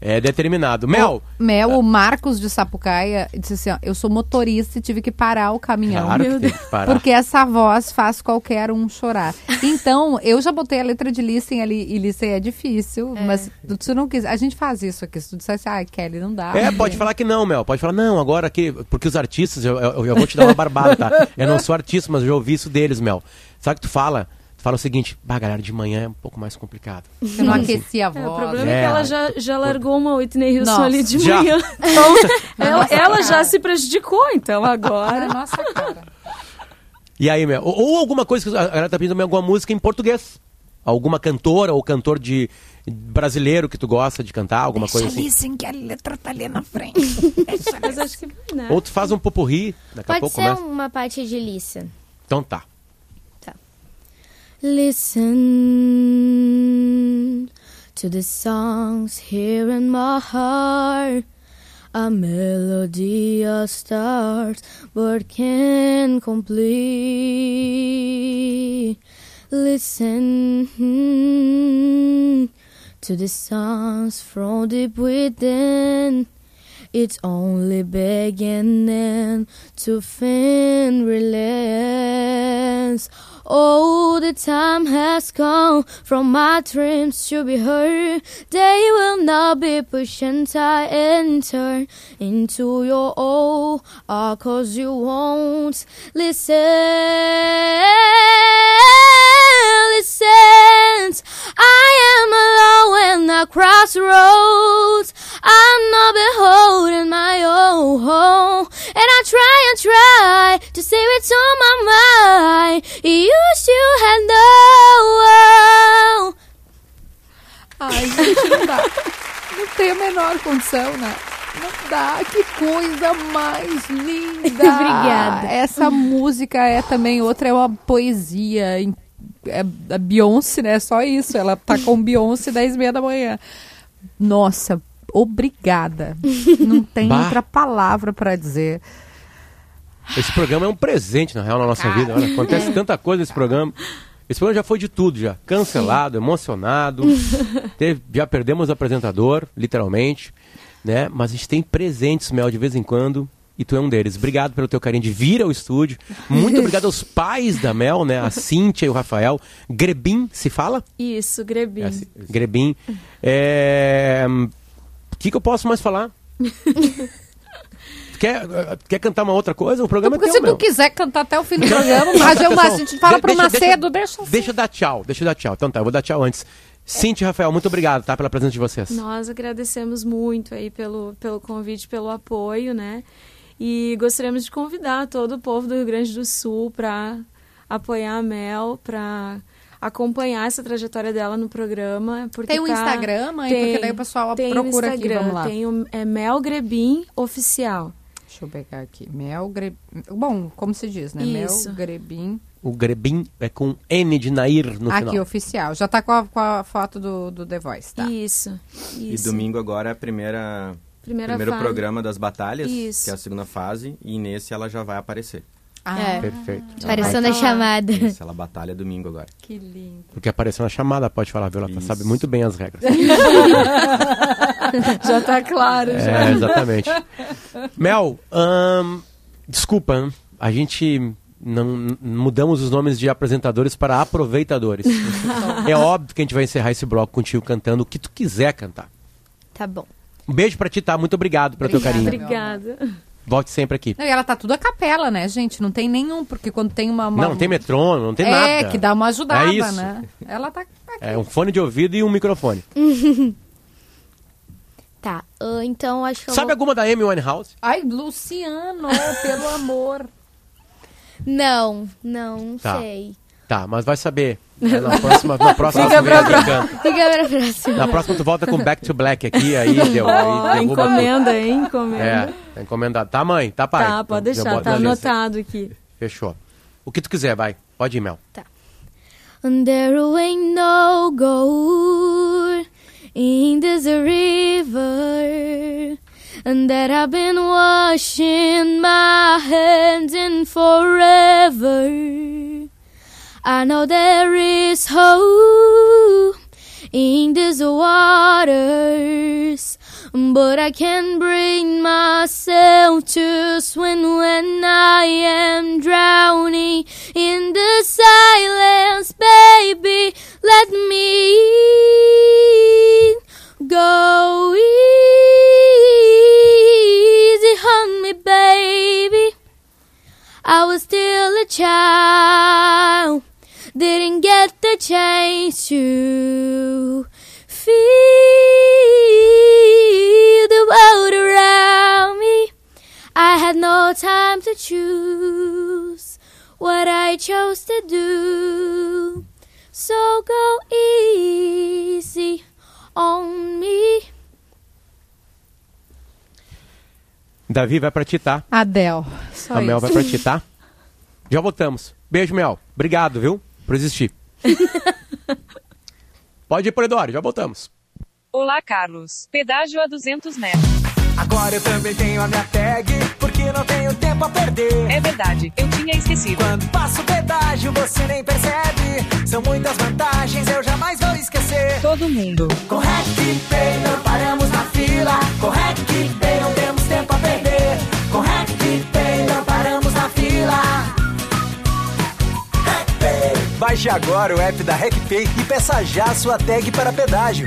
É determinado. Mel, Mel, o Marcos de Sapucaia disse assim: ó, eu sou motorista e tive que parar o caminhão. claro que Meu tem que parar. Porque essa voz faz qualquer um chorar. Então, eu já botei a letra de listening ali, e listening é difícil, mas se tu não quiser, a gente faz isso aqui. Se tu dissesse, ah, Kelly, não dá. É, pode falar que não, Mel. Pode falar, não, agora que. Porque os artistas, eu, eu, eu vou te dar uma barbada, tá? Eu não sou artista, mas eu já ouvi isso deles, Mel. Sabe o que tu fala? Fala o seguinte, bah, galera, de manhã é um pouco mais complicado. (laughs) Eu não aqueci a É, voz. o problema é, É. que ela já, já largou uma Whitney Houston Nossa, ali de já. manhã. (laughs) Então, ela, ela já se prejudicou, então agora. a nossa cara. E aí, Mel? Ou, ou alguma coisa que a galera tá pedindo também, alguma música em português. Alguma cantora ou cantor de brasileiro que tu gosta de cantar, alguma coisa assim. listening que a letra tá ali na frente. (laughs) Deixa Mas acho que né? Ou tu faz um popurri, daqui a Pode pouco ser começa. uma parte de Lissa. Então tá. Listen to the songs here in my heart. A melody of stars, but can't complete. Listen to the songs from deep within. It's only beginning to find relents. Oh, the time has come from my dreams to be heard. They will not be pushed and tie and turn into your own. Ah, cause you won't listen. Listen, I am alone in the crossroads. I'm not beholden my own home. And I try and try to say what's on my mind. You still have no. Ai, gente, não dá. Não tem a menor condição, né? Não dá. Que coisa mais linda. (laughs) Obrigada. Essa música é também outra, é uma poesia. É a Beyoncé, né? Só isso. Ela tá com Beyoncé 10 e meia da manhã. Nossa, obrigada. Não tem Bah. outra palavra pra dizer. Esse programa é um presente, na real, na nossa vida. Olha, acontece tanta coisa nesse programa. Esse programa já foi de tudo, já. Cancelado, emocionado. (laughs) Teve- já perdemos o apresentador, literalmente. Né? Mas a gente tem presentes, Mel, de vez em quando. E tu é um deles. Obrigado pelo teu carinho de vir ao estúdio. Muito obrigado aos pais da Mel, né? A Cíntia e o Rafael. Grebin, se fala? Isso, Grebin. É Grebin. É... O que, que eu posso mais falar? (laughs) quer, quer cantar uma outra coisa? O programa Porque é se teu, Mel. tu quiser cantar até o fim do programa, mas eu, a gente (laughs) fala De- pro deixa- Macedo, deixa, assim. Deixa eu dar tchau, deixa eu dar tchau. Então tá, eu vou dar tchau antes. Cintia e Rafael, muito obrigado, tá? Pela presença de vocês. Nós agradecemos muito aí pelo, pelo convite, pelo apoio, né? E gostaríamos de convidar todo o povo do Rio Grande do Sul para apoiar a Mel, para acompanhar essa trajetória dela no programa. Porque Tem um tá- Instagram, mãe? Porque daí o pessoal tem procura o aqui, Instagram, vamos lá. Tem o é Mel Grebin Oficial. Deixa eu pegar aqui. Mel Grebin. Bom, como se diz, né? Isso. Mel Grebin. O Grebin é com N de Nair no aqui, final. oficial. Já tá com a, com a foto do, do The Voice, tá? Isso, E isso. domingo agora é a primeira, Primeira primeiro fase. programa das batalhas, Isso. que é a segunda fase, e nesse ela já vai aparecer. Ah, É. Perfeito. Apareceu na falar. chamada. Isso, ela batalha domingo agora. que lindo. Porque apareceu na chamada, pode falar, viu? Ela Isso. sabe muito bem as regras. (laughs) Já tá claro, já. É, exatamente. Mel, desculpa, a gente não mudamos os nomes de apresentadores para aproveitadores. (laughs) é óbvio que a gente vai encerrar esse bloco contigo cantando o que tu quiser cantar. Tá bom. Um beijo pra ti, tá? Muito obrigado pelo teu carinho. Obrigada. Volte sempre aqui. Não, e ela tá tudo a capela, né, gente? Não tem nenhum, porque quando tem uma. uma Não, não tem metrônomo, não tem é, nada. que dá uma ajudada, É isso. né? Ela tá aqui. É um fone de ouvido e um microfone. (laughs) Tá, ah, então acho que eu Sabe vou... alguma da Amy Winehouse? Ai, Luciano, (laughs) pelo amor. Não, não Tá. sei. Tá, mas vai saber. É, na (laughs) próxima, na próxima Fica vez pra canto. Fica pra próxima. Na próxima tu volta com Back to Black aqui, aí (laughs) deu. Aí encomenda, hein? Encomenda. É, tá encomendado. Tá, mãe? Tá, pai? Tá, pode Já deixar, tá anotado aqui. Fechou. O que tu quiser, vai. Pode ir, Mel. And there ain't no gold in this river, and that I've been washing my hands in forever. I know there is hope in these waters, but I can't bring myself to swim when I am drowning in the silence, baby. Let me go easy on me, baby. I was still a child, didn't get the chance to time to choose what I chose to do. So go easy on me. Davi vai pra ti, tá? Adel. Só A Mel isso. vai pra ti, tá? Já voltamos. Beijo, Mel. Obrigado, viu? Por existir. (laughs) Pode ir pro Edório, já voltamos. Olá, Carlos. Pedágio a 200 metros. Agora eu também tenho a minha tag, porque não tenho tempo a perder. É verdade, eu tinha esquecido. Quando passo o pedágio, você nem percebe. São muitas vantagens, eu jamais vou esquecer. Todo mundo. Com Pay não paramos na fila. Com Pay não temos tempo a perder. Com Pay não paramos na fila. Baixe agora o app da RecPay e peça já sua tag para pedágio.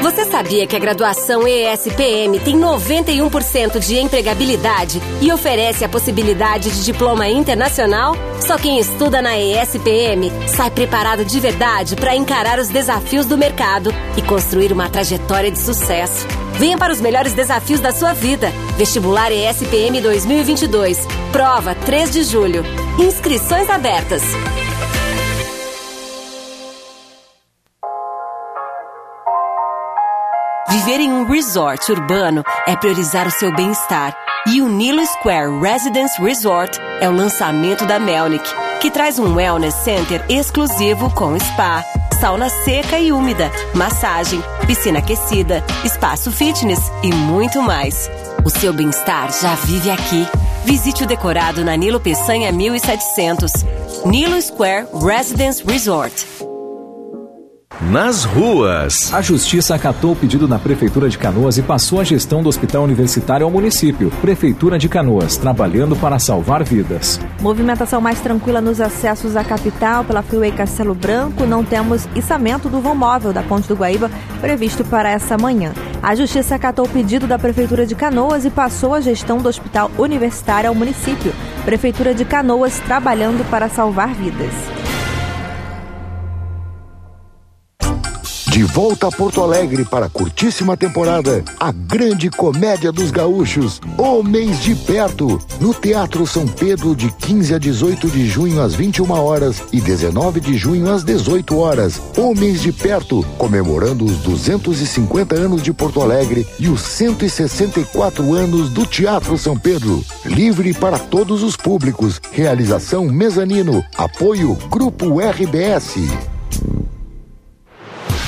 Você sabia que a graduação ESPM tem 91% de empregabilidade e oferece a possibilidade de diploma internacional? Só quem estuda na ESPM sai preparado de verdade para encarar os desafios do mercado e construir uma trajetória de sucesso. Venha para os melhores desafios da sua vida. Vestibular ESPM 2022. Prova 3 de julho. Inscrições abertas. Viver em um resort urbano é priorizar o seu bem-estar. E o Nilo Square Residence Resort é o lançamento da Melnick, que traz um wellness center exclusivo com spa, sauna seca e úmida, massagem, piscina aquecida, espaço fitness e muito mais. O seu bem-estar já vive aqui. Visite o decorado na Nilo Peçanha 1700. Nilo Square Residence Resort. Nas ruas. A Justiça acatou o pedido na Prefeitura de Canoas e passou a gestão do Hospital Universitário ao município. Prefeitura de Canoas, trabalhando para salvar vidas. Movimentação mais tranquila nos acessos à capital pela Freeway Castelo Branco. Não temos içamento do vão móvel da Ponte do Guaíba previsto para essa manhã. A Justiça acatou o pedido da Prefeitura de Canoas e passou a gestão do Hospital Universitário ao município. Prefeitura de Canoas trabalhando para salvar vidas. De volta a Porto Alegre para a curtíssima temporada, a grande comédia dos gaúchos, Homens de Perto, no Teatro São Pedro de 15 a 18 de junho às 21 horas e 19 de junho às 18 horas. Homens de Perto, comemorando os 250 anos de Porto Alegre e os 164 anos do Teatro São Pedro. Livre para todos os públicos. Realização Mezanino. Apoio Grupo RBS.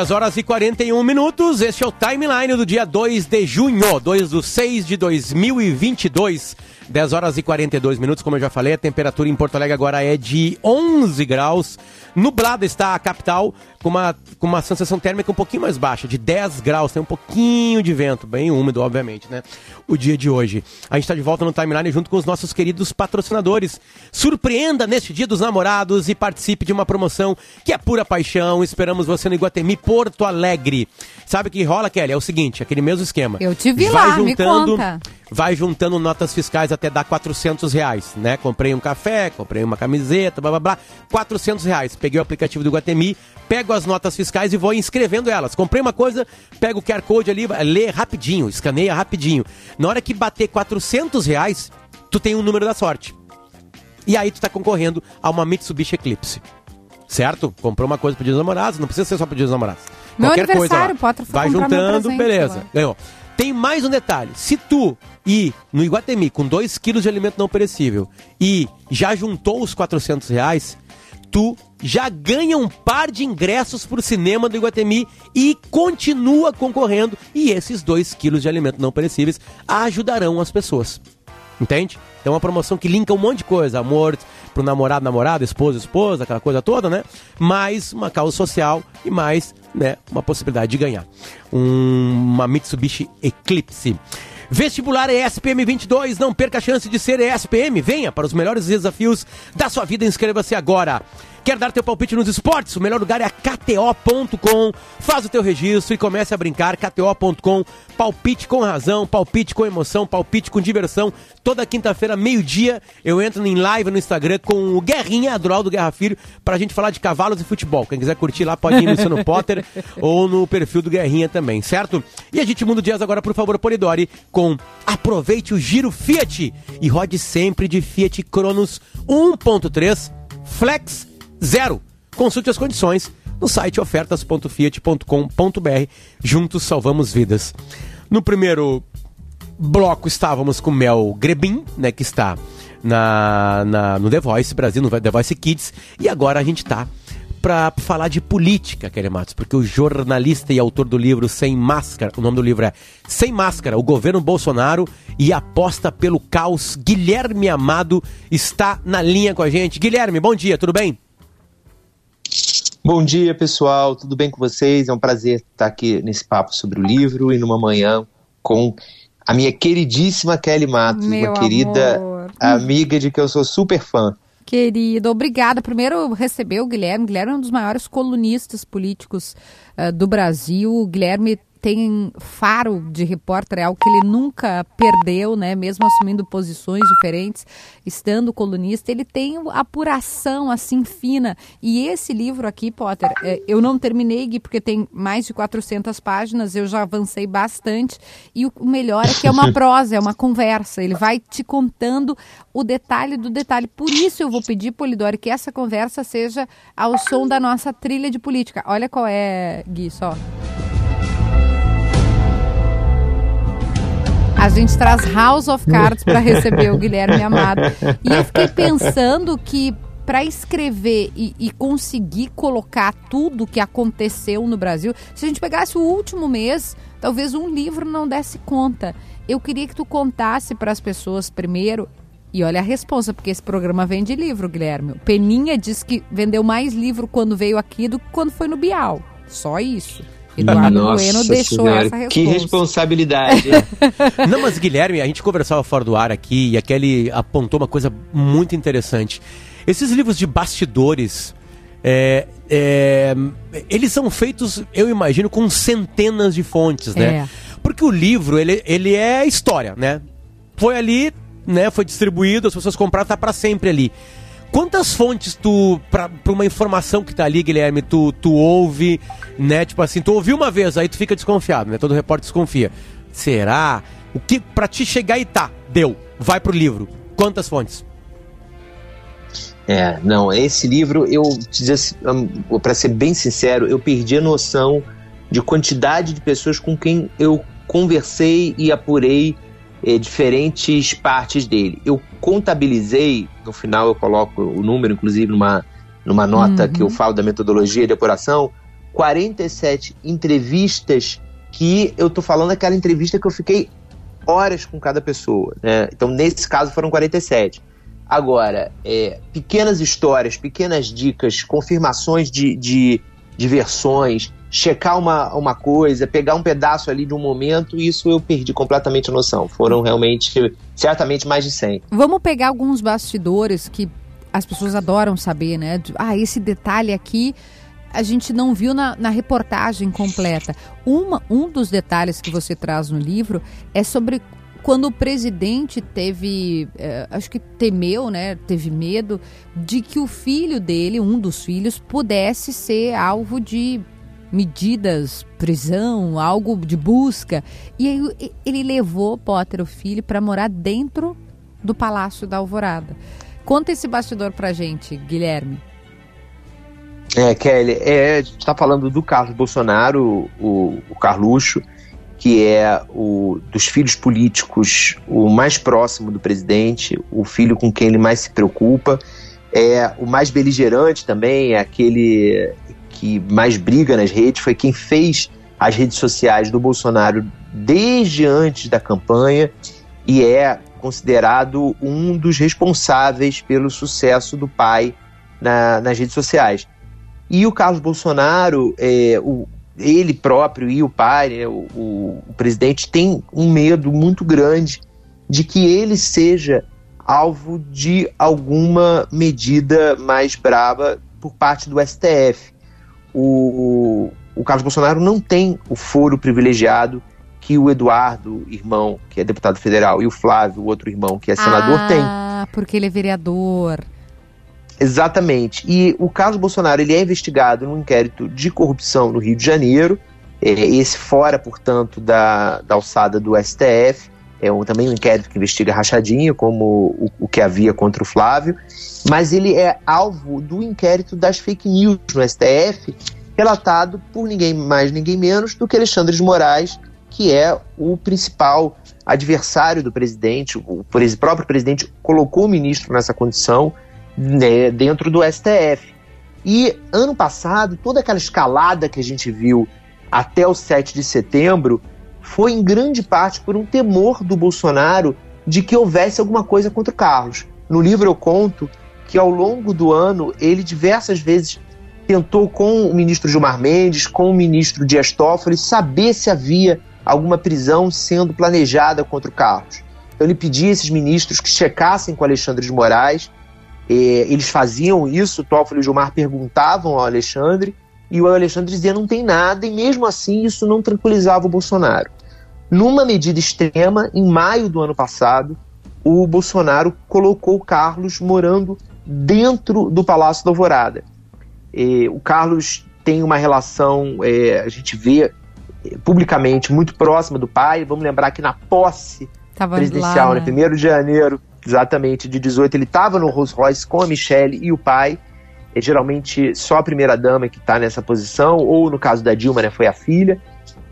10 horas e 41 minutos. Este é o timeline do dia 2 de junho, 2 do 6 de 2022. 10 horas e 42 minutos, como eu já falei, a temperatura em Porto Alegre agora é de 11 graus. Nublada está a capital, com uma, com uma sensação térmica um pouquinho mais baixa, de 10 graus. Tem um pouquinho de vento, bem úmido, obviamente, né? O dia de hoje. A gente está de volta no timeline junto com os nossos queridos patrocinadores. Surpreenda neste Dia dos Namorados e participe de uma promoção que é pura paixão. Esperamos você no Iguatemi Porto Alegre. Sabe o que rola, Kelly? É o seguinte, aquele mesmo esquema. Eu te vi Vai lá, me juntando- conta. Vai juntando notas fiscais até dar 400 reais, né? Comprei um café, comprei uma camiseta, blá blá blá, 400 reais. Peguei o aplicativo do Guatemi, pego as notas fiscais e vou inscrevendo elas. Comprei uma coisa, pego o QR Code ali, lê rapidinho, escaneia rapidinho. Na hora que bater 400 reais, tu tem um número da sorte. E aí tu tá concorrendo a uma Mitsubishi Eclipse. Certo? Comprou uma coisa pro dia dos namorados, não precisa ser só pro dia dos namorados. Meu Qualquer coisa aniversário, lá. pode Vai juntando, beleza. lá. Ganhou. Tem mais um detalhe. Se tu ir no Iguatemi com 2 quilos de alimento não perecível e já juntou os 400 reais, tu já ganha um par de ingressos pro cinema do Iguatemi e continua concorrendo. E esses 2 quilos de alimento não perecíveis ajudarão as pessoas. Entende? É uma promoção que linka um monte de coisa. Amor pro namorado, namorada, esposa, esposa, aquela coisa toda, né? Mais uma causa social e mais, né, uma possibilidade de ganhar. Um- uma Mitsubishi Eclipse. Vestibular ESPM 22, não perca a chance de ser ESPM. Venha para os melhores desafios da sua vida, inscreva-se agora. Quer dar teu palpite nos esportes? O melhor lugar é KTO.com. Faz o teu registro e comece a brincar. KTO.com. Palpite com razão, palpite com emoção, palpite com diversão. Toda quinta-feira, meio-dia, eu entro em live no Instagram com o Guerrinha, Adroaldo Guerra Filho, pra gente falar de cavalos e futebol. Quem quiser curtir lá pode ir no Luciano Potter (laughs) ou no perfil do Guerrinha também, certo? E a gente muda o dias agora, por favor, Polidori, com aproveite o giro Fiat e rode sempre de Fiat Cronos 1.3 Flex Zero. Consulte as condições no site ofertas.fiat.com.br. Juntos salvamos vidas. No primeiro bloco estávamos com Mel Grebin, né, que está na, na, no The Voice Brasil, no The Voice Kids, e agora a gente está para falar de política, Kelly Matos, porque o jornalista e autor do livro Sem Máscara, o nome do livro é Sem Máscara, o governo Bolsonaro e aposta pelo caos, Guilherme Amado está na linha com a gente. Guilherme, bom dia, tudo bem? Bom dia, pessoal. Tudo bem com vocês? É um prazer estar aqui nesse papo sobre o livro e numa manhã com a minha queridíssima Kelly Matos, Meu uma querida amor. amiga de que eu sou super fã. Querido, obrigada. Primeiro receber o Guilherme. Guilherme é um dos maiores colunistas políticos eh, do Brasil. O Guilherme tem faro de repórter, é algo que ele nunca perdeu, né? Mesmo assumindo posições diferentes, estando colunista, ele tem apuração assim fina. E esse livro aqui, Potter, eh, eu não terminei, Gui, porque tem mais de 400 páginas, eu já avancei bastante. E o o melhor é que é uma (laughs) prosa, é uma conversa. Ele vai te contando o detalhe do detalhe. Por isso eu vou pedir, Polidori, que essa conversa seja ao som da nossa trilha de política. Olha qual é, Gui, só. A gente traz House of Cards para receber o (laughs) Guilherme Amado. E eu fiquei pensando que para escrever e, e conseguir colocar tudo que aconteceu no Brasil, se a gente pegasse o último mês, talvez um livro não desse conta. Eu queria que tu contasse para as pessoas primeiro. E olha a resposta, porque esse programa vende livro, Guilherme. O Peninha disse que vendeu mais livro quando veio aqui do que quando foi no Bial. Só isso. Eduardo Nossa Bueno deixou Senhora, essa resposta. Que responsabilidade. (laughs) Não, mas Guilherme, a gente conversava fora do ar aqui e a Kelly apontou uma coisa muito interessante. Esses livros de bastidores, é, é, eles são feitos, eu imagino, com centenas de fontes, né? É. Porque o livro, ele, ele é história, né? Foi ali, né? Foi distribuído, as pessoas compraram, tá para sempre ali. Quantas fontes tu, pra uma informação que tá ali, Guilherme, tu, tu ouve, né? Tipo assim, tu ouviu uma vez, aí tu fica desconfiado, né? Todo repórter desconfia. Será? O que pra ti chegar e tá, deu, vai pro livro. Quantas fontes? É, não, esse livro, eu te assim, hum, pra ser bem sincero, eu perdi a noção de quantidade de pessoas com quem eu conversei e apurei eh, diferentes partes dele. Eu contabilizei, no final eu coloco o número, inclusive, numa, numa nota Uhum. que eu falo da metodologia de apuração, 47 entrevistas que eu tô falando aquela entrevista que eu fiquei horas com cada pessoa, né? Então, nesse caso, foram 47. Agora, é, pequenas histórias, pequenas dicas, confirmações de, de, de versões, checar uma, uma coisa, pegar um pedaço ali de um momento, isso eu perdi completamente a noção. Foram realmente, certamente, mais de 100. Vamos pegar alguns bastidores que as pessoas adoram saber, né? Ah, esse detalhe aqui a gente não viu na, na reportagem completa. Uma, um dos detalhes que você traz no livro é sobre quando o presidente teve, eh, acho que temeu, né? Teve medo de que o filho dele, um dos filhos, pudesse ser alvo de medidas, prisão, algo de busca. E aí ele levou Potter, o filho, para morar dentro do Palácio da Alvorada. Conta esse bastidor pra gente, Guilherme. É, Kelly, é, a gente está falando do Carlos Bolsonaro, o, o Carluxo, que é o dos filhos políticos o mais próximo do presidente, o filho com quem ele mais se preocupa, é o mais beligerante também, é aquele que mais briga nas redes, foi quem fez as redes sociais do Bolsonaro desde antes da campanha e é considerado um dos responsáveis pelo sucesso do pai na- nas redes sociais. E o Carlos Bolsonaro, é, o, ele próprio e o pai, né, o, o- o presidente, tem um medo muito grande de que ele seja alvo de alguma medida mais braba por parte do STF. O, o Carlos Bolsonaro não tem o foro privilegiado que o Eduardo, irmão, que é deputado federal, e o Flávio, o outro irmão, que é senador, ah, tem. Ah, porque ele é vereador. Exatamente. E o Carlos Bolsonaro ele é investigado num inquérito de corrupção no Rio de Janeiro, é, esse fora, portanto, da, da alçada do STF. É um, também um inquérito que investiga rachadinho, como o, o que havia contra o Flávio, mas ele é alvo do inquérito das fake news no STF, relatado por ninguém mais, ninguém menos do que Alexandre de Moraes, que é o principal adversário do presidente. O próprio presidente colocou o ministro nessa condição né, dentro do STF. E ano passado, toda aquela escalada que a gente viu até o 7 de setembro foi em grande parte por um temor do Bolsonaro de que houvesse alguma coisa contra o Carlos. No livro eu conto que ao longo do ano ele diversas vezes tentou com o ministro Gilmar Mendes, com o ministro Dias Toffoli, saber se havia alguma prisão sendo planejada contra o Carlos. Então ele pedia a esses ministros que checassem com Alexandre de Moraes. eles faziam isso, Toffoli e Gilmar perguntavam ao Alexandre, e o Alexandre dizia não tem nada, e mesmo assim isso não tranquilizava o Bolsonaro. Numa medida extrema, em maio do ano passado, o Bolsonaro colocou o Carlos morando dentro do Palácio da Alvorada. E, o Carlos tem uma relação, é, a gente vê é, publicamente muito próxima do pai. Vamos lembrar que na posse Tava presidencial, lá, né? 1 de janeiro, exatamente, de 18, ele estava no Rolls Royce com a Michelle e o pai é geralmente só a primeira-dama que está nessa posição, ou no caso da Dilma, né, foi a filha,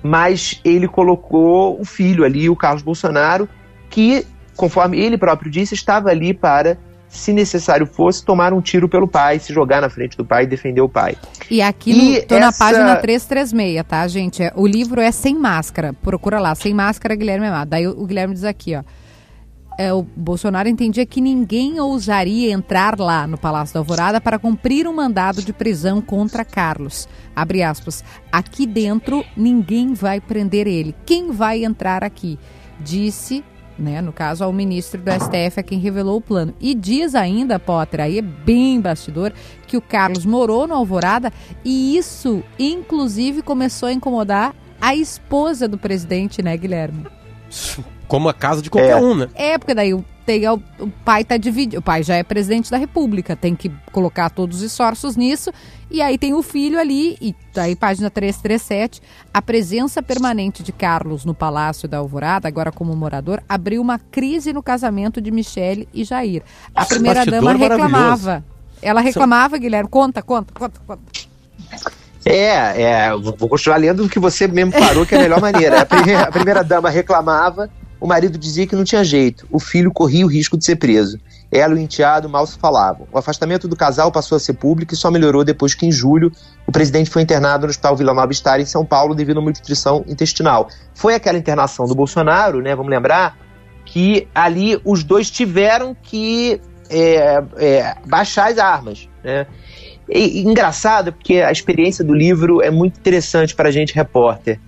mas ele colocou o filho ali, o Carlos Bolsonaro, que, conforme ele próprio disse, estava ali para, se necessário fosse, tomar um tiro pelo pai, se jogar na frente do pai e defender o pai. E aqui essa... na página 336, tá, gente? É, o livro é Sem Máscara, procura lá, Sem Máscara, Guilherme Amado. Daí o Guilherme diz aqui, ó é, o Bolsonaro entendia que ninguém ousaria entrar lá no Palácio da Alvorada para cumprir um mandado de prisão contra Carlos. Abre aspas. Aqui dentro ninguém vai prender ele. Quem vai entrar aqui? Disse né, no caso ao ministro do STF, a quem revelou o plano. E diz ainda, Potter, aí é bem bastidor, que o Carlos morou no Alvorada e isso, inclusive, começou a incomodar a esposa do presidente, né, Guilherme? (laughs) Como a casa de qualquer é. um, né? É, porque daí o, tem, o, o pai tá dividido. O pai já é presidente da República, tem que colocar todos os esforços nisso. E aí tem o filho ali, e daí página 337, a presença permanente de Carlos no Palácio da Alvorada, agora como morador, abriu uma crise no casamento de Michele e Jair. A primeira dama reclamava. Ela reclamava, Guilherme, conta, conta, conta, conta. É, é, vou continuar lendo o que você mesmo parou, que é a melhor maneira. A primeira, a primeira dama reclamava o marido dizia que não tinha jeito, o filho corria o risco de ser preso. Ela e o enteado mal se falavam. O afastamento do casal passou a ser público e só melhorou depois que, em julho, o presidente foi internado no Hospital Vila Nova Star, em São Paulo, devido a uma nutrição intestinal. Foi aquela internação do Bolsonaro, né? Vamos lembrar que ali os dois tiveram que é, é, baixar as armas, né? E, engraçado, porque a experiência do livro é muito interessante para a gente, repórter.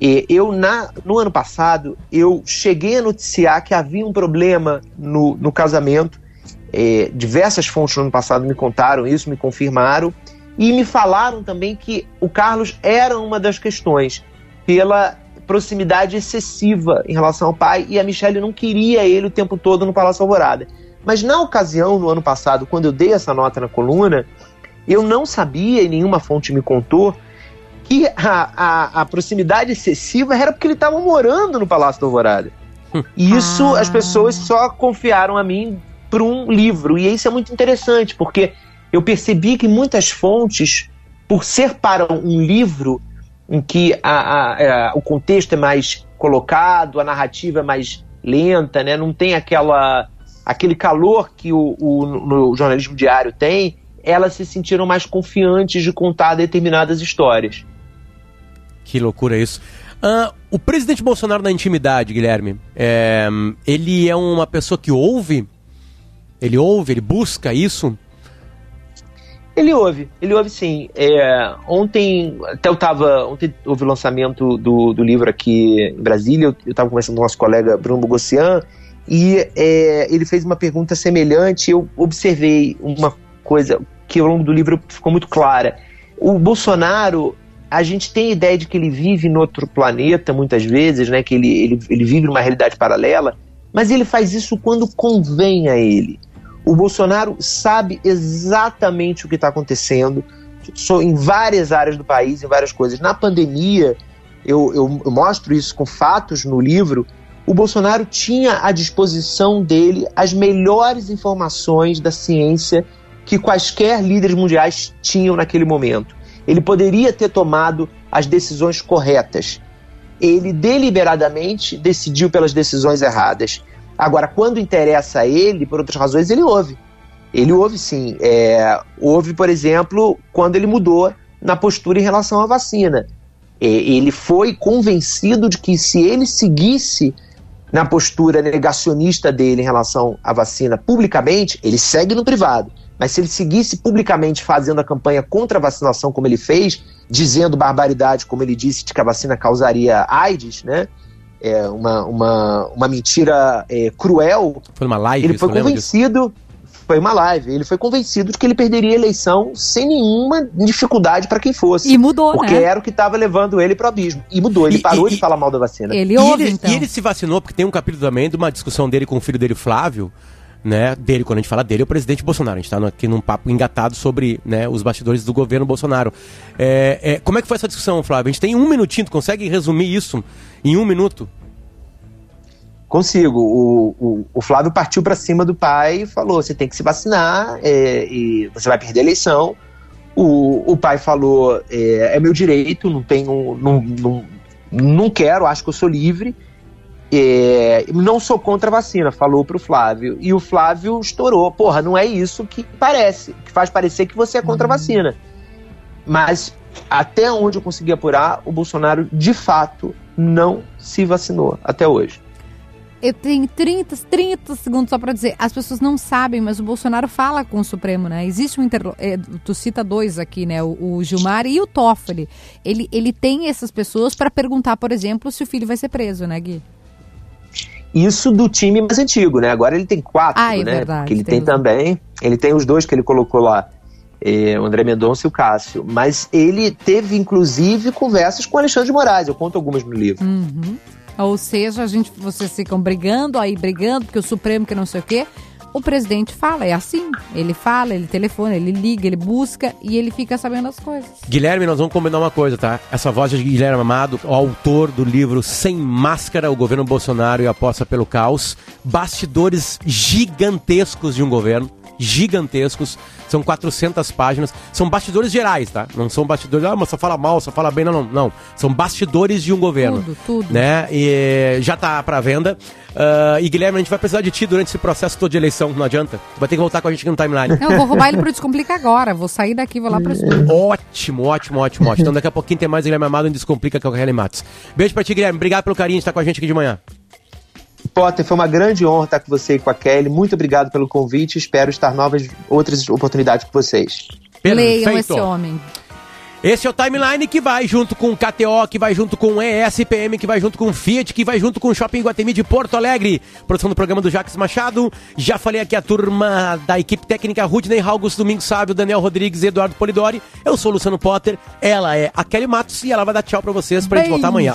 Eu, na, no ano passado, eu cheguei a noticiar que havia um problema no, no casamento. É, diversas fontes no ano passado me contaram isso, me confirmaram. E me falaram também que o Carlos era uma das questões, pela proximidade excessiva em relação ao pai, e a Michelle não queria ele o tempo todo no Palácio Alvorada. Mas na ocasião, no ano passado, quando eu dei essa nota na coluna, eu não sabia, e nenhuma fonte me contou, que a, a, a proximidade excessiva era porque ele estava morando no Palácio do Alvorada. E (laughs) isso ah. as pessoas só confiaram a mim por um livro. E isso é muito interessante, porque eu percebi que muitas fontes, por ser para um livro em que a, a, a, o contexto é mais colocado, a narrativa é mais lenta, né? não tem aquela, aquele calor que o, o no jornalismo diário tem, elas se sentiram mais confiantes de contar determinadas histórias. Que loucura isso. Uh, o presidente Bolsonaro na intimidade, Guilherme, é, ele é uma pessoa que ouve? Ele ouve, ele busca isso? Ele ouve, ele ouve sim. É, ontem, até eu tava. Ontem houve o lançamento do, do livro aqui em Brasília, eu, eu tava conversando com o nosso colega Bruno Bogossian, e é, ele fez uma pergunta semelhante. Eu observei uma coisa que ao longo do livro ficou muito clara. O Bolsonaro, a gente tem a ideia de que ele vive em outro planeta, muitas vezes, né? que ele, ele, ele vive numa realidade paralela, mas ele faz isso quando convém a ele. O Bolsonaro sabe exatamente o que está acontecendo em várias áreas do país, em várias coisas. Na pandemia, eu, eu, eu mostro isso com fatos no livro. O Bolsonaro tinha à disposição dele as melhores informações da ciência que quaisquer líderes mundiais tinham naquele momento. Ele poderia ter tomado as decisões corretas. Ele deliberadamente decidiu pelas decisões erradas. Agora, quando interessa a ele, por outras razões, ele ouve. Ele ouve sim. É, houve, por exemplo, quando ele mudou na postura em relação à vacina. É, ele foi convencido de que se ele seguisse na postura negacionista dele em relação à vacina publicamente, ele segue no privado. Mas se ele seguisse publicamente fazendo a campanha contra a vacinação, como ele fez, dizendo barbaridade, como ele disse, de que a vacina causaria AIDS, né? É uma, uma, uma mentira é, cruel. Foi uma live, Ele foi convencido. Foi uma live. Ele foi convencido de que ele perderia a eleição sem nenhuma dificuldade para quem fosse. E mudou, porque né? Porque era o que estava levando ele para o abismo. E mudou. Ele E- parou e- de falar mal da vacina. Ele e, ouve, ele, então. e ele se vacinou, porque tem um capítulo também de uma discussão dele com o filho dele, Flávio, né? Dele, quando a gente fala dele, é o presidente Bolsonaro. A gente tá no- aqui num papo engatado sobre né, os bastidores do governo Bolsonaro. É, é, como é que foi essa discussão, Flávio? A gente tem um minutinho, tu consegue resumir isso em um minuto? Consigo. O, o, o Flávio partiu para cima do pai e falou: você tem que se vacinar é, e você vai perder a eleição. O, o pai falou: é, é meu direito, não tenho. Não, não, não quero, acho que eu sou livre. É, não sou contra a vacina, falou pro Flávio. E o Flávio estourou. Porra, não é isso que parece, que faz parecer que você é contra a vacina. Mas até onde eu consegui apurar, o Bolsonaro de fato não se vacinou até hoje. Eu tenho 30, 30 segundos só pra dizer. As pessoas não sabem, mas o Bolsonaro fala com o Supremo, né? Existe um interlo... é, tu cita dois aqui, né? O, o Gilmar e o Toffoli. Ele, ele tem essas pessoas pra perguntar, por exemplo, se o filho vai ser preso, né, Gui? Isso do time mais antigo, né? Agora ele tem quatro, Ah, é né? verdade, Porque ele tem tem, também. Ele tem os dois que ele colocou lá. é, o André Mendonça e o Cássio. Mas ele teve, inclusive, conversas com o Alexandre de Moraes. Eu conto algumas no livro. Uhum. Ou seja, a gente, vocês ficam brigando, aí brigando, porque o Supremo que não sei o quê. O presidente fala, é assim. Ele fala, ele telefona, ele liga, ele busca e ele fica sabendo as coisas. Guilherme, nós vamos combinar uma coisa, tá? Essa voz de Guilherme Amado, autor do livro Sem Máscara, o governo Bolsonaro e a aposta pelo caos. Bastidores gigantescos de um governo. Gigantescos. São 400 páginas. São bastidores gerais, tá? Não são bastidores, ah, mas só fala mal, só fala bem. Não, não. não. São bastidores de um governo. Tudo, tudo. Né? E já tá pra venda. Ah, e Guilherme, a gente vai precisar de ti durante esse processo todo de eleição. Não adianta. Tu vai ter que voltar com a gente aqui no timeline. Não, eu vou roubar ele pro Descomplica agora. Vou sair daqui, vou lá pro. Ótimo, ótimo, ótimo, ótimo. Então daqui a pouquinho tem mais Guilherme Amado em Descomplica que é o Kelly Matos. Beijo pra ti, Guilherme. Obrigado pelo carinho de estar com a gente aqui de manhã. Potter, foi uma grande honra estar com você e com a Kelly. Muito obrigado pelo convite. Espero estar novas outras oportunidades com vocês. Leiam esse homem. Esse é o Timeline que vai junto com KTO, que vai junto com ESPM, que vai junto com Fiat, que vai junto com o Shopping Guatemi de Porto Alegre. Produção do programa do Jacques Machado. Já falei aqui a turma da equipe técnica Rudney August, Domingos Sábio, Daniel Rodrigues e Eduardo Polidori. Eu sou o Luciano Potter, ela é a Kelly Matos e ela vai dar tchau pra vocês pra gente voltar amanhã.